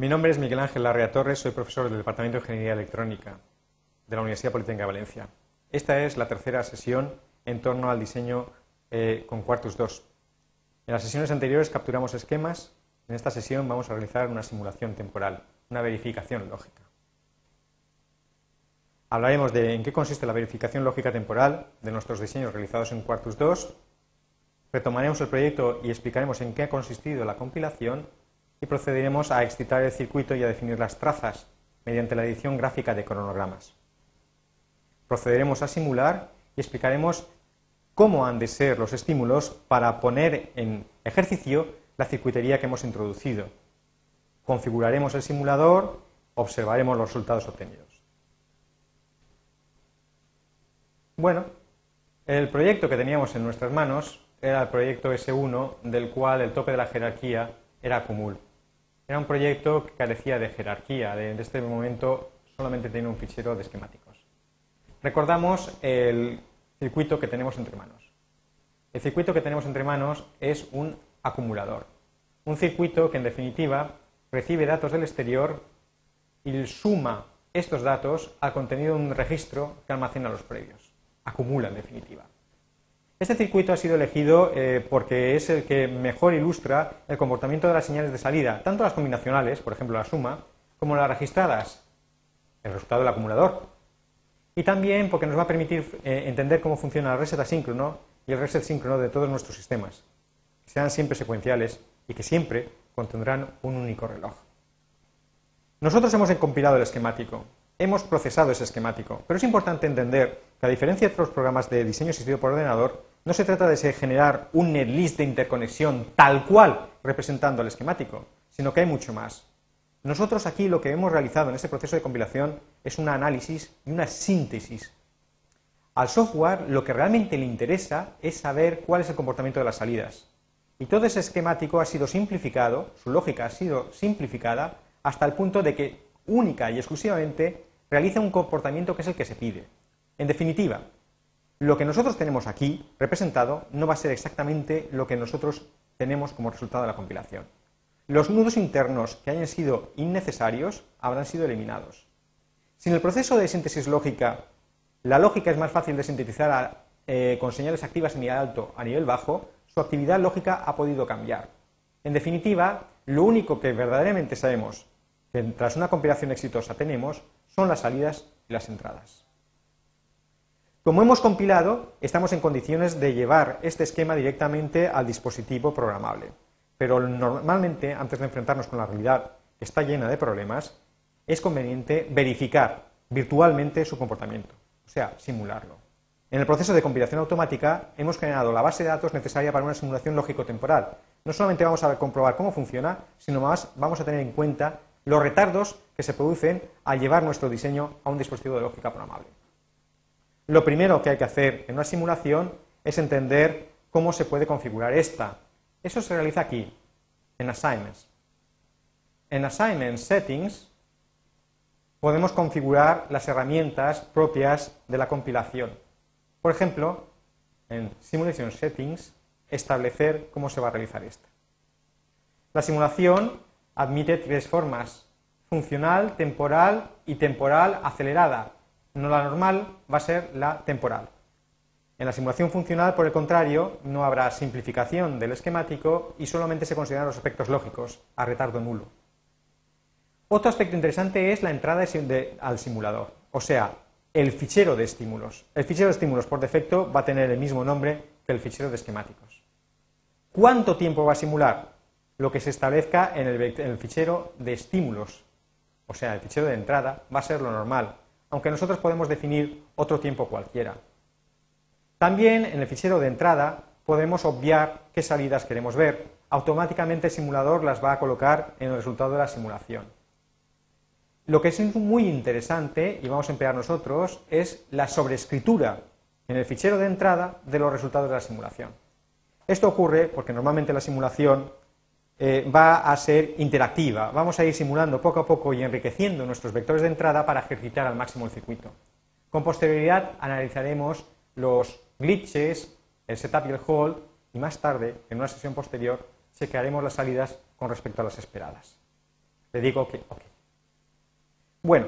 Mi nombre es Miguel Ángel Larrea Torres, soy profesor del Departamento de Ingeniería Electrónica de la Universidad Politécnica de Valencia. Esta es la tercera sesión en torno al diseño eh, con Quartus 2. En las sesiones anteriores capturamos esquemas, en esta sesión vamos a realizar una simulación temporal, una verificación lógica. Hablaremos de en qué consiste la verificación lógica temporal de nuestros diseños realizados en Quartus 2, retomaremos el proyecto y explicaremos en qué ha consistido la compilación y procederemos a excitar el circuito y a definir las trazas mediante la edición gráfica de cronogramas. Procederemos a simular y explicaremos cómo han de ser los estímulos para poner en ejercicio la circuitería que hemos introducido. Configuraremos el simulador, observaremos los resultados obtenidos. Bueno, el proyecto que teníamos en nuestras manos era el proyecto S1, del cual el tope de la jerarquía era Cumul. Era un proyecto que carecía de jerarquía, en este momento solamente tiene un fichero de esquemáticos. Recordamos el circuito que tenemos entre manos. El circuito que tenemos entre manos es un acumulador, un circuito que en definitiva recibe datos del exterior y suma estos datos al contenido de un registro que almacena los previos. Acumula en definitiva. Este circuito ha sido elegido eh, porque es el que mejor ilustra el comportamiento de las señales de salida, tanto las combinacionales, por ejemplo la suma, como las registradas, el resultado del acumulador, y también porque nos va a permitir eh, entender cómo funciona el reset asíncrono y el reset síncrono de todos nuestros sistemas, que sean siempre secuenciales y que siempre contendrán un único reloj. Nosotros hemos compilado el esquemático, hemos procesado ese esquemático, pero es importante entender que a diferencia de otros programas de diseño asistido por ordenador, no se trata de generar un netlist de interconexión tal cual representando el esquemático, sino que hay mucho más. Nosotros aquí lo que hemos realizado en este proceso de compilación es un análisis y una síntesis. Al software lo que realmente le interesa es saber cuál es el comportamiento de las salidas. Y todo ese esquemático ha sido simplificado, su lógica ha sido simplificada hasta el punto de que única y exclusivamente realiza un comportamiento que es el que se pide. En definitiva, lo que nosotros tenemos aquí representado no va a ser exactamente lo que nosotros tenemos como resultado de la compilación. Los nudos internos que hayan sido innecesarios habrán sido eliminados. Si en el proceso de síntesis lógica la lógica es más fácil de sintetizar eh, con señales activas a nivel alto a nivel bajo, su actividad lógica ha podido cambiar. En definitiva, lo único que verdaderamente sabemos que tras una compilación exitosa tenemos son las salidas y las entradas. Como hemos compilado, estamos en condiciones de llevar este esquema directamente al dispositivo programable. Pero normalmente, antes de enfrentarnos con la realidad que está llena de problemas, es conveniente verificar virtualmente su comportamiento, o sea, simularlo. En el proceso de compilación automática hemos generado la base de datos necesaria para una simulación lógico-temporal. No solamente vamos a comprobar cómo funciona, sino más vamos a tener en cuenta los retardos que se producen al llevar nuestro diseño a un dispositivo de lógica programable. Lo primero que hay que hacer en una simulación es entender cómo se puede configurar esta, eso se realiza aquí, en Assignments. En Assignments Settings podemos configurar las herramientas propias de la compilación. Por ejemplo, en Simulation Settings, establecer cómo se va a realizar esta. La simulación admite tres formas, funcional, temporal y temporal acelerada. No la normal va a ser la temporal. En la simulación funcional, por el contrario, no habrá simplificación del esquemático y solamente se consideran los aspectos lógicos, a retardo nulo. Otro aspecto interesante es la entrada al simulador, o sea, el fichero de estímulos. El fichero de estímulos por defecto va a tener el mismo nombre que el fichero de esquemáticos. ¿Cuánto tiempo va a simular? Lo que se establezca en el, en el fichero de estímulos, o sea, el fichero de entrada, va a ser lo normal, aunque nosotros podemos definir otro tiempo cualquiera. También en el fichero de entrada podemos obviar qué salidas queremos ver. Automáticamente el simulador las va a colocar en el resultado de la simulación. Lo que es muy interesante, y vamos a emplear nosotros, es la sobrescritura en el fichero de entrada de los resultados de la simulación. Esto ocurre porque normalmente la simulación eh, va a ser interactiva. Vamos a ir simulando poco a poco y enriqueciendo nuestros vectores de entrada para ejercitar al máximo el circuito. Con posterioridad analizaremos los glitches, el setup y el hold, y más tarde, en una sesión posterior, chequearemos las salidas con respecto a las esperadas. Le digo que OK. Bueno,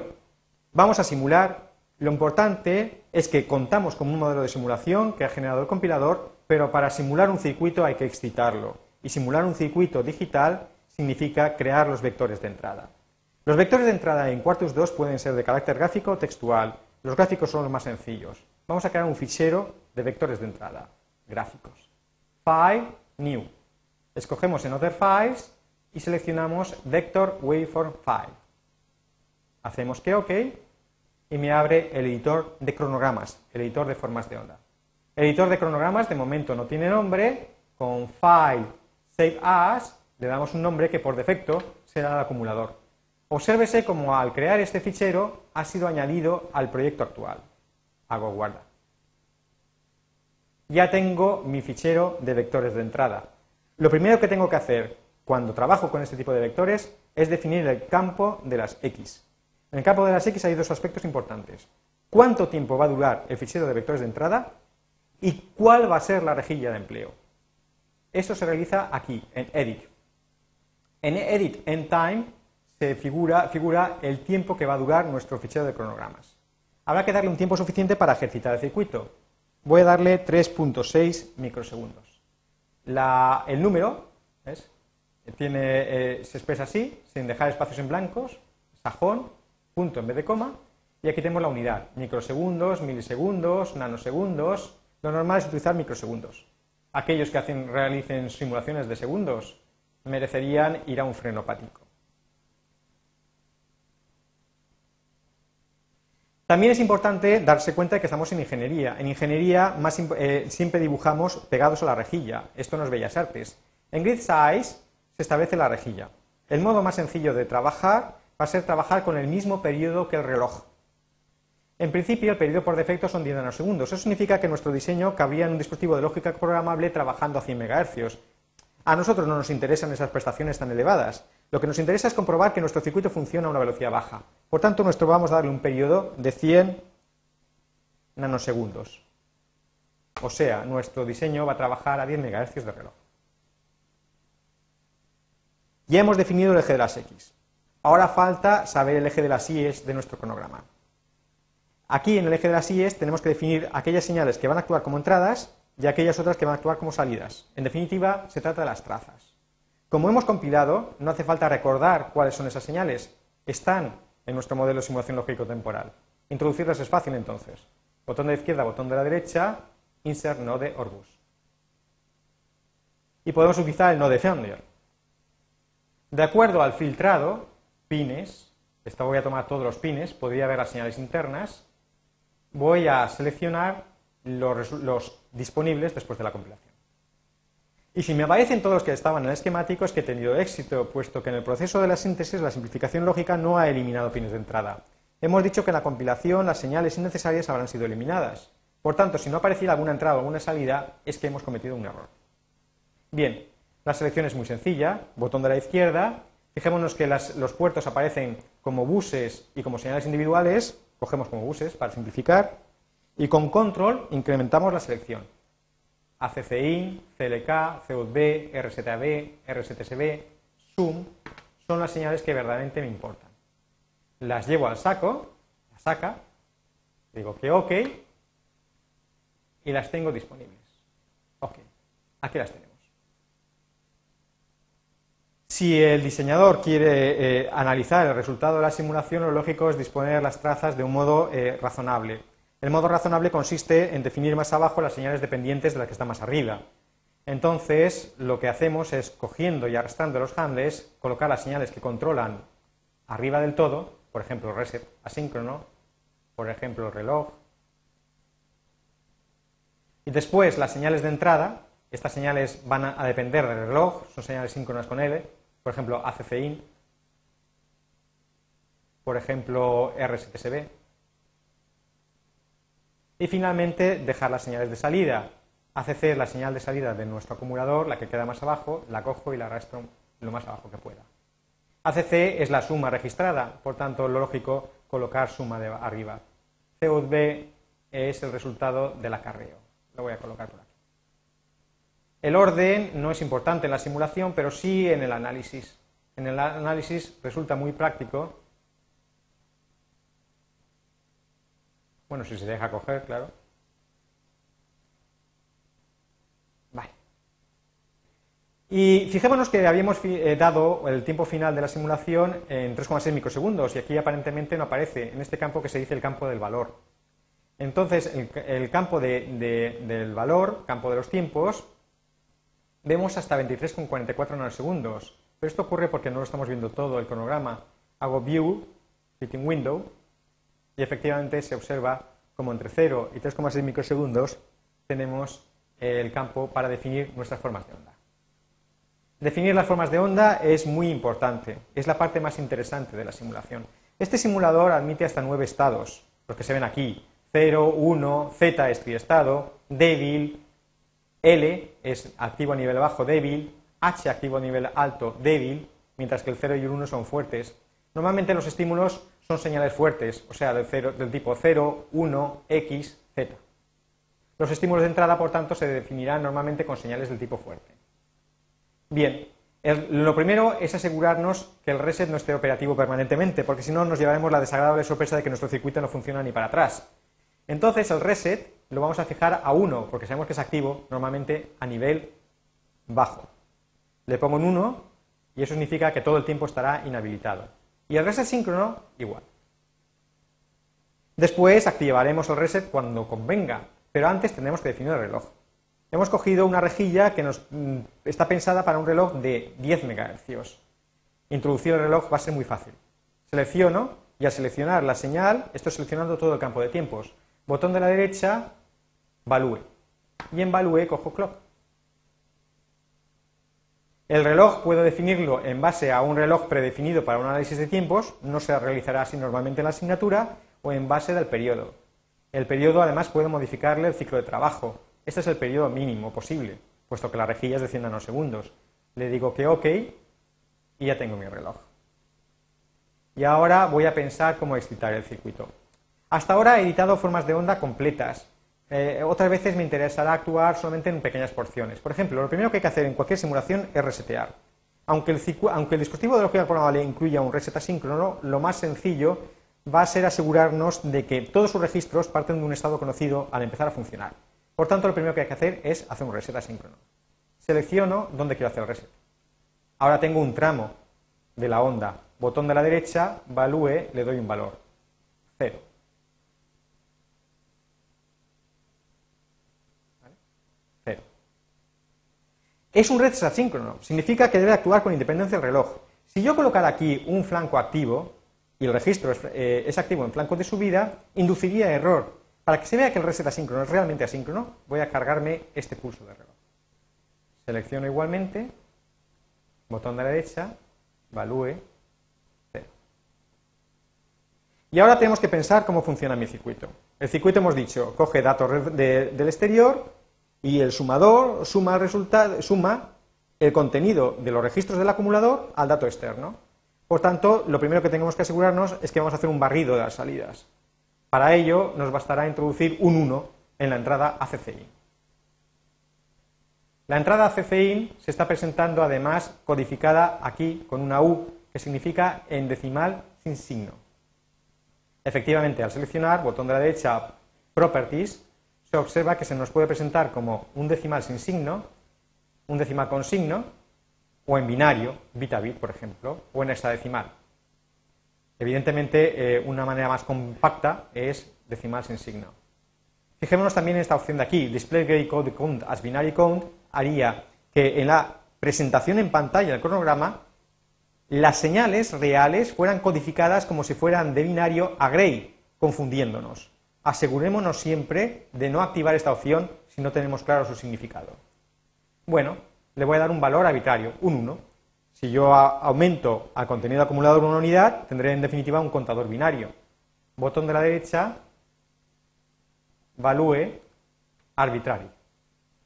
vamos a simular. Lo importante es que contamos con un modelo de simulación que ha generado el compilador, pero para simular un circuito hay que excitarlo. Y simular un circuito digital significa crear los vectores de entrada. Los vectores de entrada en Quartus 2 pueden ser de carácter gráfico o textual. Los gráficos son los más sencillos. Vamos a crear un fichero de vectores de entrada, gráficos. File, New. Escogemos en Other Files y seleccionamos Vector Waveform File. Hacemos que OK y me abre el editor de cronogramas, el editor de formas de onda. El editor de cronogramas de momento no tiene nombre, con File, Save As, le damos un nombre que por defecto será el acumulador. Obsérvese cómo al crear este fichero ha sido añadido al proyecto actual. Hago guarda. Ya tengo mi fichero de vectores de entrada. Lo primero que tengo que hacer cuando trabajo con este tipo de vectores es definir el campo de las X. En el campo de las X hay dos aspectos importantes. ¿Cuánto tiempo va a durar el fichero de vectores de entrada? ¿Y cuál va a ser la rejilla de empleo? Eso se realiza aquí, en Edit. En Edit End Time se figura, figura el tiempo que va a durar nuestro fichero de cronogramas. Habrá que darle un tiempo suficiente para ejercitar el circuito. Voy a darle 3.6 microsegundos. el número Tiene, eh, se expresa así, sin dejar espacios en blancos, sajón, punto en vez de coma, y aquí tenemos la unidad, microsegundos, milisegundos, nanosegundos. Lo normal es utilizar microsegundos. Aquellos que hacen, realicen simulaciones de segundos merecerían ir a un frenopático. También es importante darse cuenta de que estamos en ingeniería. En ingeniería eh, siempre dibujamos pegados a la rejilla. Esto no es Bellas Artes. En Grid Size se establece la rejilla. El modo más sencillo de trabajar va a ser trabajar con el mismo periodo que el reloj. En principio, el periodo por defecto son 10 nanosegundos. Eso significa que nuestro diseño cabría en un dispositivo de lógica programable trabajando a 100 MHz. A nosotros no nos interesan esas prestaciones tan elevadas. Lo que nos interesa es comprobar que nuestro circuito funciona a una velocidad baja. Por tanto, nuestro vamos a darle un periodo de 100 nanosegundos. O sea, nuestro diseño va a trabajar a 10 MHz de reloj. Ya hemos definido el eje de las X. Ahora falta saber el eje de las Y de nuestro cronograma. Aquí en el eje de las Y tenemos que definir aquellas señales que van a actuar como entradas y aquellas otras que van a actuar como salidas. En definitiva, se trata de las trazas. Como hemos compilado, no hace falta recordar cuáles son esas señales. Están en nuestro modelo de simulación lógico-temporal. Introducirlas es fácil entonces. Botón de la izquierda, botón de la derecha, insert node Orbus. Y podemos utilizar el node Founder. De acuerdo al filtrado, pines, esta voy a tomar todos los pines, podría ver las señales internas, voy a seleccionar los, disponibles después de la compilación. Y si me aparecen todos los que estaban en el esquemático es que he tenido éxito, puesto que en el proceso de la síntesis la simplificación lógica no ha eliminado pines de entrada. Hemos dicho que en la compilación las señales innecesarias habrán sido eliminadas. Por tanto, si no apareciera alguna entrada o alguna salida, es que hemos cometido un error. Bien, la selección es muy sencilla, botón de la izquierda, Fijémonos que los puertos aparecen como buses y como señales individuales, cogemos como buses para simplificar, y con control incrementamos la selección. ACCIN, CLK, CUB, RZB, RZSB, SUM, son las señales que verdaderamente me importan. Las llevo al saco, la saca, digo que OK, y las tengo disponibles. OK, aquí las tenemos. Si el diseñador quiere eh, analizar el resultado de la simulación, lo lógico es disponer las trazas de un modo eh, razonable. El modo razonable consiste en definir más abajo las señales dependientes de las que están más arriba. Entonces, lo que hacemos es, cogiendo y arrastrando los handles, colocar las señales que controlan arriba del todo, por ejemplo, reset asíncrono, por ejemplo, reloj. Y después las señales de entrada, estas señales van a depender del reloj, son señales síncronas con L, por ejemplo, ACCIN, por ejemplo, RSTSB. Y finalmente, dejar las señales de salida. ACC es la señal de salida de nuestro acumulador, la que queda más abajo, la cojo y la arrastro lo más abajo que pueda. ACC es la suma registrada, por tanto, lo lógico colocar suma de arriba. CUB es el resultado del acarreo. Lo voy a colocar por aquí. El orden no es importante en la simulación, pero sí en el análisis. en el análisis resulta muy práctico. Bueno, si se deja coger, claro. Vale. Y fijémonos que habíamos eh, dado el tiempo final de la simulación en 3,6 microsegundos y aquí aparentemente no aparece en este campo que se dice el campo del valor. Entonces, el, campo del valor, campo de los tiempos, vemos hasta 23,44 nanosegundos. Pero esto ocurre porque no lo estamos viendo todo el cronograma. Hago View, Fitting Window, y efectivamente se observa como entre 0 y 3,6 microsegundos tenemos el campo para definir nuestras formas de onda. Definir las formas de onda es muy importante, es la parte más interesante de la simulación. Este simulador admite hasta nueve estados, los que se ven aquí, 0, 1, Z es triestado, débil, L es activo a nivel bajo débil, H activo a nivel alto débil, mientras que el 0 y el 1 son fuertes. Normalmente los estímulos son señales fuertes, o sea, del, tipo 0, 1, X, Z. Los estímulos de entrada, por tanto, se definirán normalmente con señales del tipo fuerte. Bien, lo primero es asegurarnos que el reset no esté operativo permanentemente, porque si no nos llevaremos la desagradable sorpresa de que nuestro circuito no funciona ni para atrás. Entonces el reset lo vamos a fijar a 1, porque sabemos que es activo normalmente a nivel bajo. Le pongo en 1 y eso significa que todo el tiempo estará inhabilitado. Y el reset síncrono, igual. Después activaremos el reset cuando convenga, pero antes tendremos que definir el reloj. Hemos cogido una rejilla que nos, mm, está pensada para un reloj de 10 MHz. Introducir el reloj va a ser muy fácil. Selecciono y al seleccionar la señal estoy seleccionando todo el campo de tiempos. Botón de la derecha, Value. Y en Value cojo Clock. El reloj puedo definirlo en base a un reloj predefinido para un análisis de tiempos, no se realizará así normalmente en la asignatura, o en base del periodo. El periodo además puedo modificarle el ciclo de trabajo. Este es el periodo mínimo posible, puesto que la rejilla es de 100 nanosegundos. Le digo que OK y ya tengo mi reloj. Y ahora voy a pensar cómo excitar el circuito. Hasta ahora he editado formas de onda completas. Eh, otras veces me interesará actuar solamente en pequeñas porciones. Por ejemplo, lo primero que hay que hacer en cualquier simulación es resetear. Aunque el, aunque el dispositivo de lógica programable incluya un reset asíncrono, lo más sencillo va a ser asegurarnos de que todos sus registros parten de un estado conocido al empezar a funcionar. Por tanto, lo primero que hay que hacer es hacer un reset asíncrono. Selecciono dónde quiero hacer el reset. Ahora tengo un tramo de la onda. Botón de la derecha, value, le doy un valor. Cero. Es un reset asíncrono, significa que debe actuar con independencia del reloj. Si yo colocara aquí un flanco activo y el registro es, eh, activo en flanco de subida, induciría error. Para que se vea que el reset asíncrono es realmente asíncrono, voy a cargarme este pulso de reloj. Selecciono igualmente, botón de la derecha, value, 0. Y ahora tenemos que pensar cómo funciona mi circuito. El circuito hemos dicho, coge datos del exterior, y el sumador suma el, contenido de los registros del acumulador al dato externo. Por tanto, lo primero que tenemos que asegurarnos es que vamos a hacer un barrido de las salidas. Para ello nos bastará introducir un 1 en la entrada ACCIN. La entrada ACCIN se está presentando además codificada aquí con una U que significa en decimal sin signo. Efectivamente, al seleccionar botón de la derecha Properties, se observa que se nos puede presentar como un decimal sin signo, un decimal con signo, o en binario, bit a bit, por ejemplo, o en hexadecimal. Evidentemente, eh, una manera más compacta es decimal sin signo. Fijémonos también en esta opción de aquí, Display Gray Code Count as Binary Count, haría que en la presentación en pantalla del cronograma las señales reales fueran codificadas como si fueran de binario a gray, confundiéndonos asegurémonos siempre de no activar esta opción si no tenemos claro su significado. Bueno, le voy a dar un valor arbitrario, un 1. Si yo aumento al contenido acumulado una unidad, tendré en definitiva un contador binario. Botón de la derecha, value arbitrario.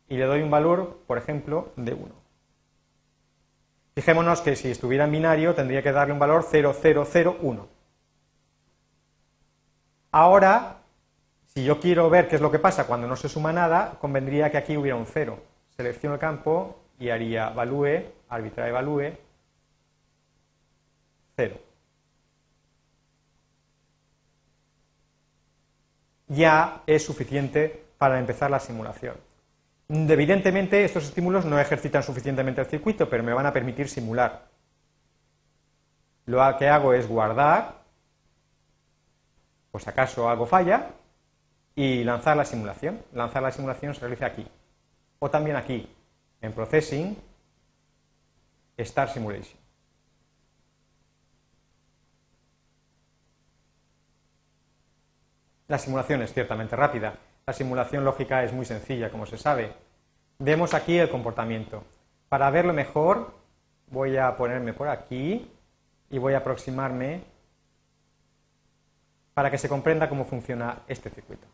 Y le doy un valor, por ejemplo, de 1. Fijémonos que si estuviera en binario tendría que darle un valor 0001. Ahora si yo quiero ver qué es lo que pasa cuando no se suma nada, convendría que aquí hubiera un cero. Selecciono el campo y haría value, arbitrar value, cero. Ya es suficiente para empezar la simulación. Evidentemente, estos estímulos no ejercitan suficientemente el circuito, pero me van a permitir simular. Lo que hago es guardar, pues acaso algo falla, y lanzar la simulación. Lanzar la simulación se realiza aquí. O también aquí, en Processing, Start Simulation. La simulación es ciertamente rápida. La simulación lógica es muy sencilla, como se sabe. Vemos aquí el comportamiento. Para verlo mejor, voy a ponerme por aquí y voy a aproximarme para que se comprenda cómo funciona este circuito.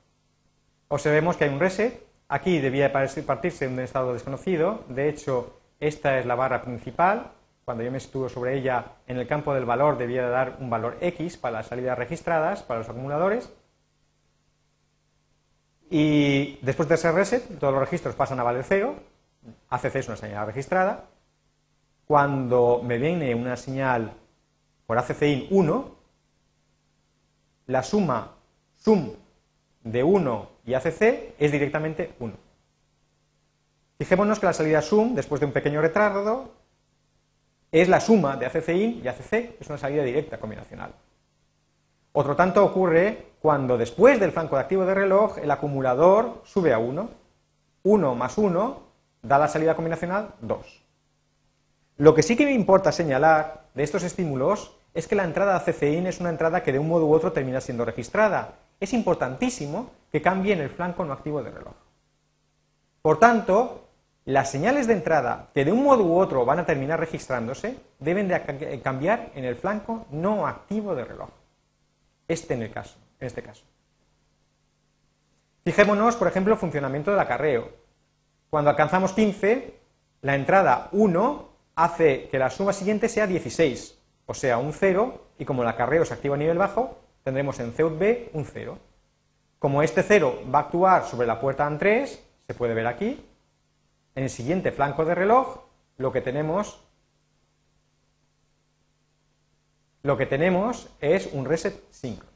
Observemos que hay un reset. Aquí debía partirse de un estado desconocido. De hecho, esta es la barra principal. Cuando yo me estuvo sobre ella, en el campo del valor debía dar un valor X para las salidas registradas, para los acumuladores. Y después de ese reset, todos los registros pasan a valer 0. ACC es una señal registrada. Cuando me viene una señal por ACCIN 1, la suma sum de 1 y ACC es directamente 1. Fijémonos que la salida sum, después de un pequeño retardo, es la suma de ACCIN y ACC, es una salida directa combinacional. Otro tanto ocurre cuando después del flanco de activo de reloj el acumulador sube a 1. 1 más 1 da la salida combinacional 2. Lo que sí que me importa señalar de estos estímulos es que la entrada a CCIN es una entrada que de un modo u otro termina siendo registrada. Es importantísimo que cambie en el flanco no activo de reloj. Por tanto, las señales de entrada que de un modo u otro van a terminar registrándose deben de cambiar en el flanco no activo de reloj este en, el caso, en este caso. Fijémonos, por ejemplo, el funcionamiento del acarreo. Cuando alcanzamos 15, la entrada 1 hace que la suma siguiente sea 16, o sea, un 0, y como el acarreo se activa a nivel bajo, tendremos en CUT B un 0. Como este 0 va a actuar sobre la puerta AN 3, se puede ver aquí, en el siguiente flanco de reloj, lo que tenemos lo que tenemos es un reset síncrono.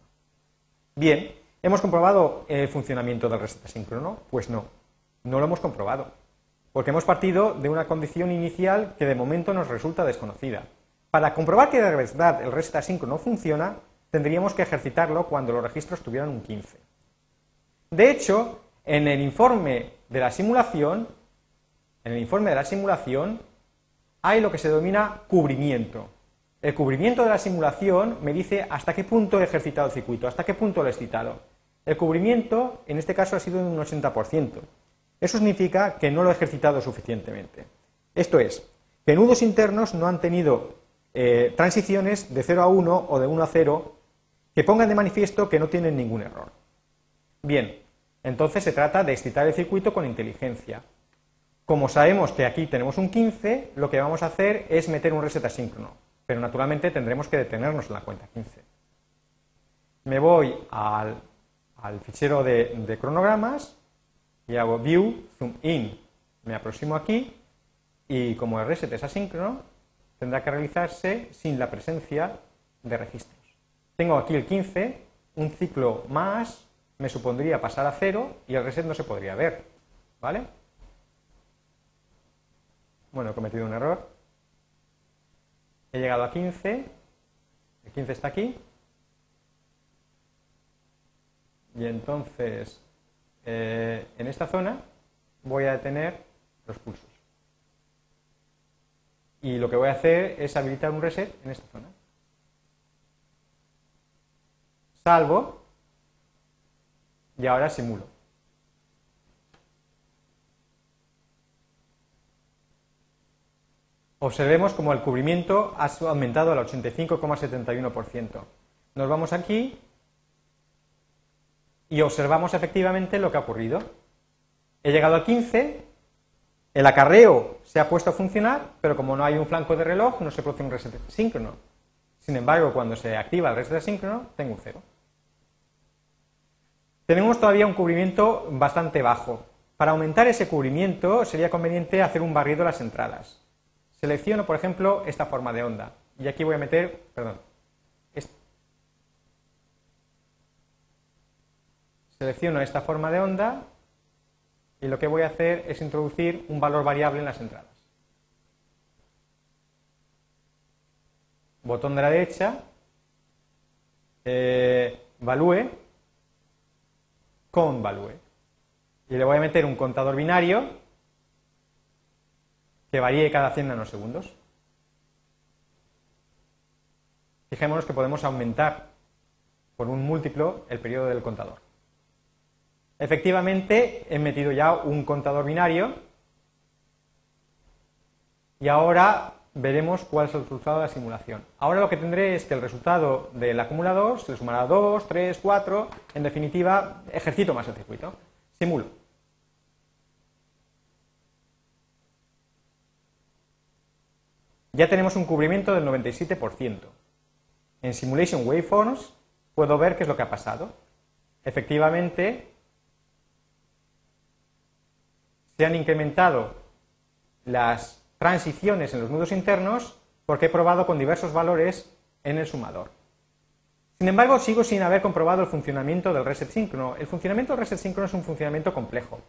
Bien, ¿hemos comprobado el funcionamiento del reset asíncrono? Pues no, no lo hemos comprobado, porque hemos partido de una condición inicial que de momento nos resulta desconocida. Para comprobar que de verdad el reset asíncrono funciona, tendríamos que ejercitarlo cuando los registros tuvieran un 15. De hecho, en el informe de la simulación, en el informe de la simulación hay lo que se denomina cubrimiento. El cubrimiento de la simulación me dice hasta qué punto he ejercitado el circuito, hasta qué punto lo he excitado. El cubrimiento, en este caso, ha sido de un 80%. Eso significa que no lo he ejercitado suficientemente. Esto es, que nudos internos no han tenido eh, transiciones de 0 a 1 o de 1 a 0 que pongan de manifiesto que no tienen ningún error. Bien, entonces se trata de excitar el circuito con inteligencia. Como sabemos que aquí tenemos un 15, lo que vamos a hacer es meter un reset asíncrono pero naturalmente tendremos que detenernos en la cuenta 15. Me voy al, fichero de, cronogramas y hago View, Zoom In. Me aproximo aquí y como el reset es asíncrono, tendrá que realizarse sin la presencia de registros. Tengo aquí el 15, un ciclo más me supondría pasar a cero y el reset no se podría ver. ¿Vale? Bueno, he cometido un error. He llegado a 15, el 15 está aquí, y entonces eh, en esta zona voy a detener los pulsos. Y lo que voy a hacer es habilitar un reset en esta zona. Salvo y ahora simulo. Observemos como el cubrimiento ha aumentado al 85,71%. Nos vamos aquí y observamos efectivamente lo que ha ocurrido. He llegado a 15, el acarreo se ha puesto a funcionar, pero como no hay un flanco de reloj, no se produce un reset síncrono. Sin embargo, cuando se activa el reset síncrono, tengo un cero. Tenemos todavía un cubrimiento bastante bajo. Para aumentar ese cubrimiento sería conveniente hacer un barrido a las entradas. Selecciono, por ejemplo, esta forma de onda. Y aquí voy a meter, perdón, selecciono esta forma de onda y lo que voy a hacer es introducir un valor variable en las entradas. Botón de la derecha, eh, value, con value. Y le voy a meter un contador binario que varíe cada 100 nanosegundos. Fijémonos que podemos aumentar por un múltiplo el periodo del contador. Efectivamente, he metido ya un contador binario y ahora veremos cuál es el resultado de la simulación. Ahora lo que tendré es que el resultado del acumulador se le sumará 2, 3, 4, en definitiva, ejercito más el circuito. Simulo. Ya tenemos un cubrimiento del 97%. En Simulation Waveforms puedo ver qué es lo que ha pasado. Efectivamente, se han incrementado las transiciones en los nudos internos porque he probado con diversos valores en el sumador. Sin embargo, sigo sin haber comprobado el funcionamiento del reset síncrono. El funcionamiento del reset síncrono es un funcionamiento complejo,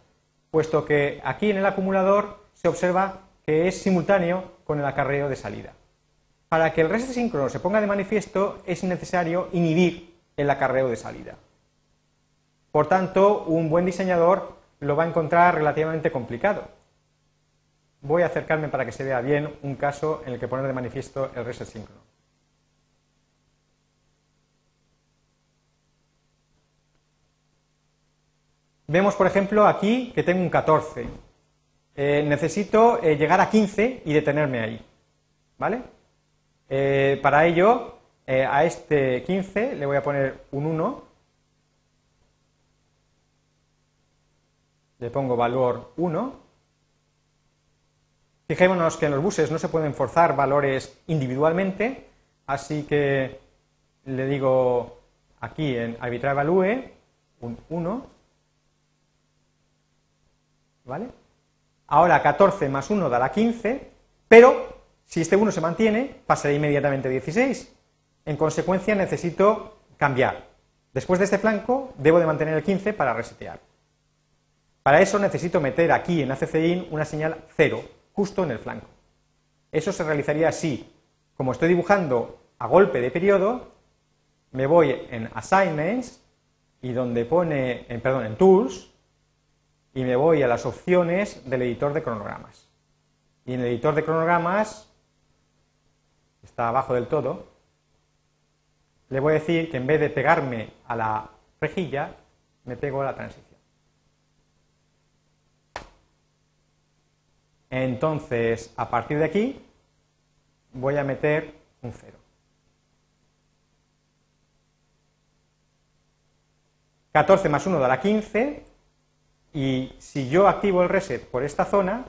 puesto que aquí en el acumulador se observa que es simultáneo con el acarreo de salida. Para que el reset síncrono se ponga de manifiesto es necesario inhibir el acarreo de salida. Por tanto, un buen diseñador lo va a encontrar relativamente complicado. Voy a acercarme para que se vea bien un caso en el que poner de manifiesto el reset síncrono. Vemos, por ejemplo, aquí que tengo un 14. Eh, necesito eh, llegar a 15 y detenerme ahí. ¿Vale? Eh, para ello, a este 15 le voy a poner un 1 le pongo valor 1. Fijémonos que en los buses no se pueden forzar valores individualmente, así que le digo aquí en arbitrary value un 1. ¿Vale? Ahora 14 más 1 dará 15, pero si este 1 se mantiene, pasará inmediatamente a 16. En consecuencia necesito cambiar. Después de este flanco, debo de mantener el 15 para resetear. Para eso necesito meter aquí en ACCIN una señal 0, justo en el flanco. Eso se realizaría así. Como estoy dibujando a golpe de periodo, me voy en Assignments y donde pone, en, perdón, en Tools, y me voy a las opciones del editor de cronogramas. Y en el editor de cronogramas, está abajo del todo, le voy a decir que en vez de pegarme a la rejilla, me pego a la transición. Entonces, a partir de aquí, voy a meter un 0. ...14 más 1 dará 15... ...y si yo activo el reset por esta zona...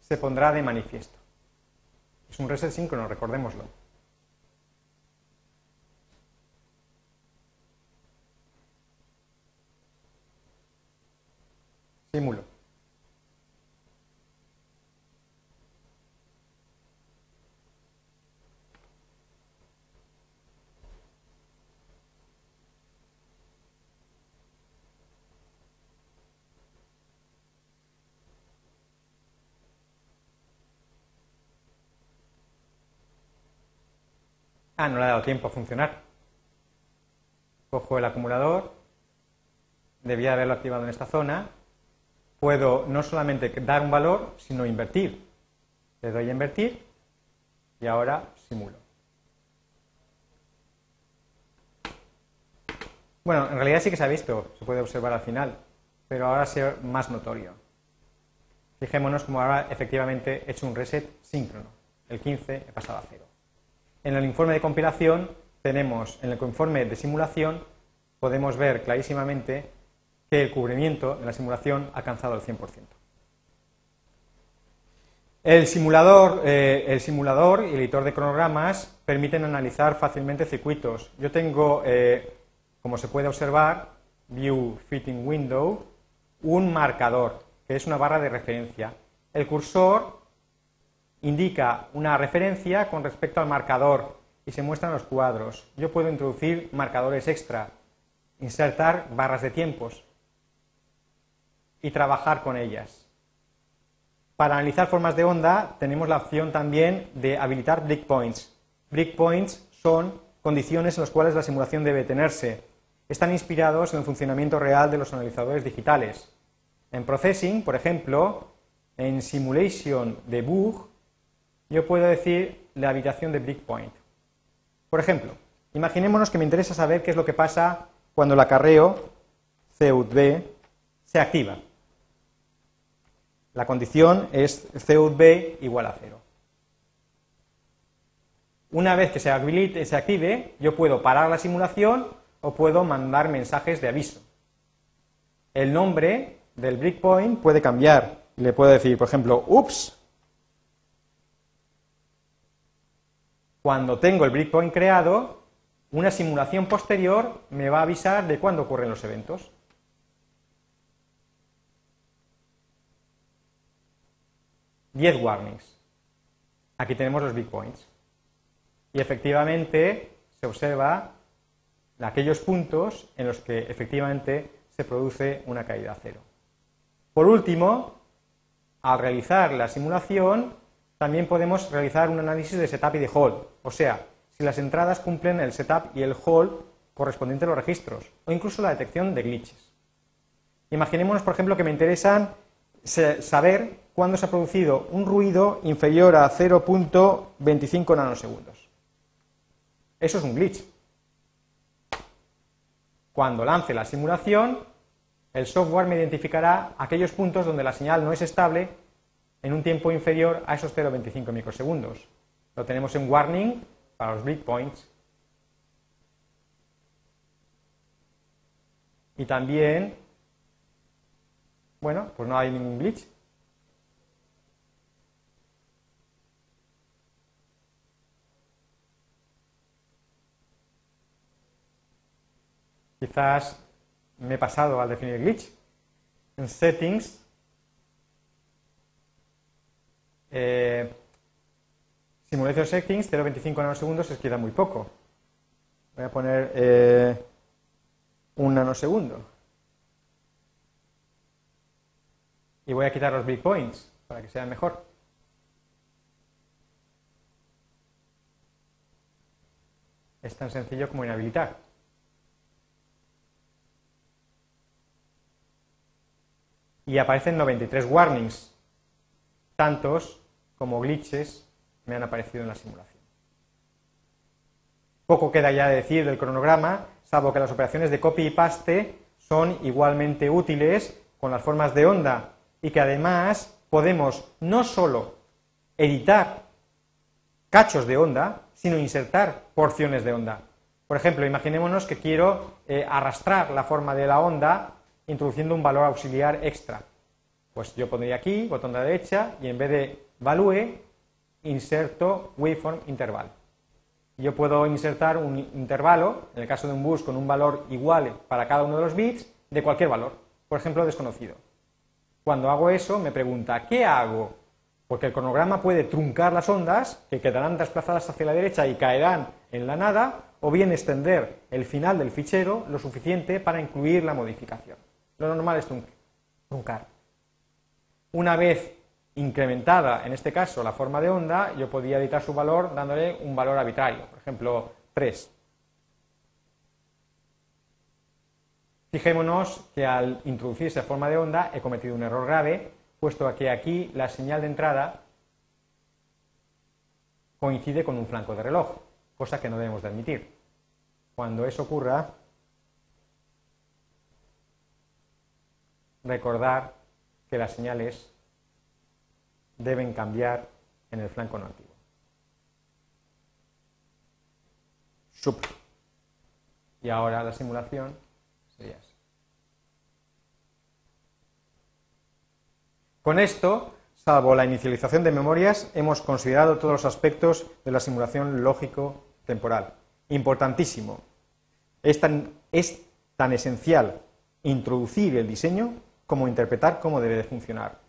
...se pondrá de manifiesto. Es un reset síncrono, recordémoslo. Simulo. Ah, no le ha dado tiempo a funcionar. Cojo el acumulador, debía haberlo activado en esta zona. Puedo no solamente dar un valor, sino invertir. Le doy a invertir y ahora simulo. Bueno, en realidad sí que se ha visto, se puede observar al final, pero ahora ser más notorio. Fijémonos como ahora efectivamente he hecho un reset síncrono. El 15 he pasado a cero. En el informe de compilación tenemos, en el informe de simulación, podemos ver clarísimamente que el cubrimiento en la simulación ha alcanzado el 100%. El simulador, eh, el simulador y el editor de cronogramas permiten analizar fácilmente circuitos. Yo tengo, eh, como se puede observar, View Fitting Window, un marcador, que es una barra de referencia. El cursor indica una referencia con respecto al marcador y se muestran los cuadros. Yo puedo introducir marcadores extra. insertar barras de tiempos y trabajar con ellas. Para analizar formas de onda tenemos la opción también de habilitar breakpoints. Breakpoints son condiciones en las cuales la simulación debe tenerse. Están inspirados en el funcionamiento real de los analizadores digitales. En processing, por ejemplo, en simulation de bug, yo puedo decir la habitación de breakpoint. Por ejemplo, imaginémonos que me interesa saber qué es lo que pasa cuando el acarreo CUB se activa. La condición es CUB igual a cero. Una vez que se, habilite, se active, yo puedo parar la simulación o puedo mandar mensajes de aviso. El nombre del breakpoint puede cambiar. Le puedo decir, por ejemplo, ups. Cuando tengo el breakpoint creado, una simulación posterior me va a avisar de cuándo ocurren los eventos. Diez warnings. Aquí tenemos los breakpoints. Y efectivamente se observa aquellos puntos en los que efectivamente se produce una caída a cero. Por último, al realizar la simulación, también podemos realizar un análisis de setup y de hold, o sea, si las entradas cumplen el setup y el hold correspondiente a los registros, o incluso la detección de glitches. Imaginémonos, por ejemplo, que me interesan saber cuándo se ha producido un ruido inferior a 0.25 nanosegundos. Eso es un glitch. Cuando lance la simulación, el software me identificará aquellos puntos donde la señal no es estable en un tiempo inferior a esos 0,25 microsegundos. Lo tenemos en warning para los breakpoints. Y también, bueno, pues no hay ningún glitch. Quizás me he pasado al definir glitch. En settings, eh, simulation settings, 0.25 nanosegundos es queda muy poco. Voy a poner eh, un nanosegundo. Y voy a quitar los breakpoints para que sea mejor. Es tan sencillo como inhabilitar. y aparecen 93 warnings, tantos como glitches me han aparecido en la simulación. Poco queda ya de decir del cronograma, salvo que las operaciones de copy y paste son igualmente útiles con las formas de onda y que además podemos no solo editar cachos de onda, sino insertar porciones de onda. Por ejemplo, imaginémonos que quiero eh, arrastrar la forma de la onda introduciendo un valor auxiliar extra. Pues yo pondría aquí, botón de la derecha, y en vez de value, inserto waveform interval. Yo puedo insertar un intervalo, en el caso de un bus, con un valor igual para cada uno de los bits, de cualquier valor, por ejemplo, desconocido. Cuando hago eso, me pregunta, ¿qué hago? Porque el cronograma puede truncar las ondas, que quedarán desplazadas hacia la derecha y caerán en la nada, o bien extender el final del fichero lo suficiente para incluir la modificación. Lo normal es truncar. Una vez incrementada, en este caso, la forma de onda, yo podía editar su valor dándole un valor arbitrario, por ejemplo, 3. Fijémonos que al introducir esa forma de onda he cometido un error grave, puesto que aquí la señal de entrada coincide con un flanco de reloj, cosa que no debemos de admitir. Cuando eso ocurra, recordar que las señales deben cambiar en el flanco no activo. Sup. Y ahora la simulación sería así. Con esto, salvo la inicialización de memorias, hemos considerado todos los aspectos de la simulación lógico-temporal. Importantísimo. Es tan, es tan esencial introducir el diseño como interpretar cómo debe de funcionar.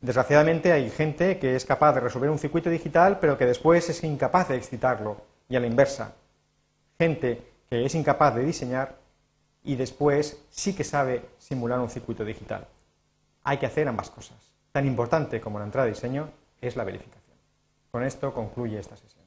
Desgraciadamente hay gente que es capaz de resolver un circuito digital, pero que después es incapaz de excitarlo, y a la inversa. Gente que es incapaz de diseñar y después sí que sabe simular un circuito digital. Hay que hacer ambas cosas. Tan importante como la entrada de diseño es la verificación. Con esto concluye esta sesión.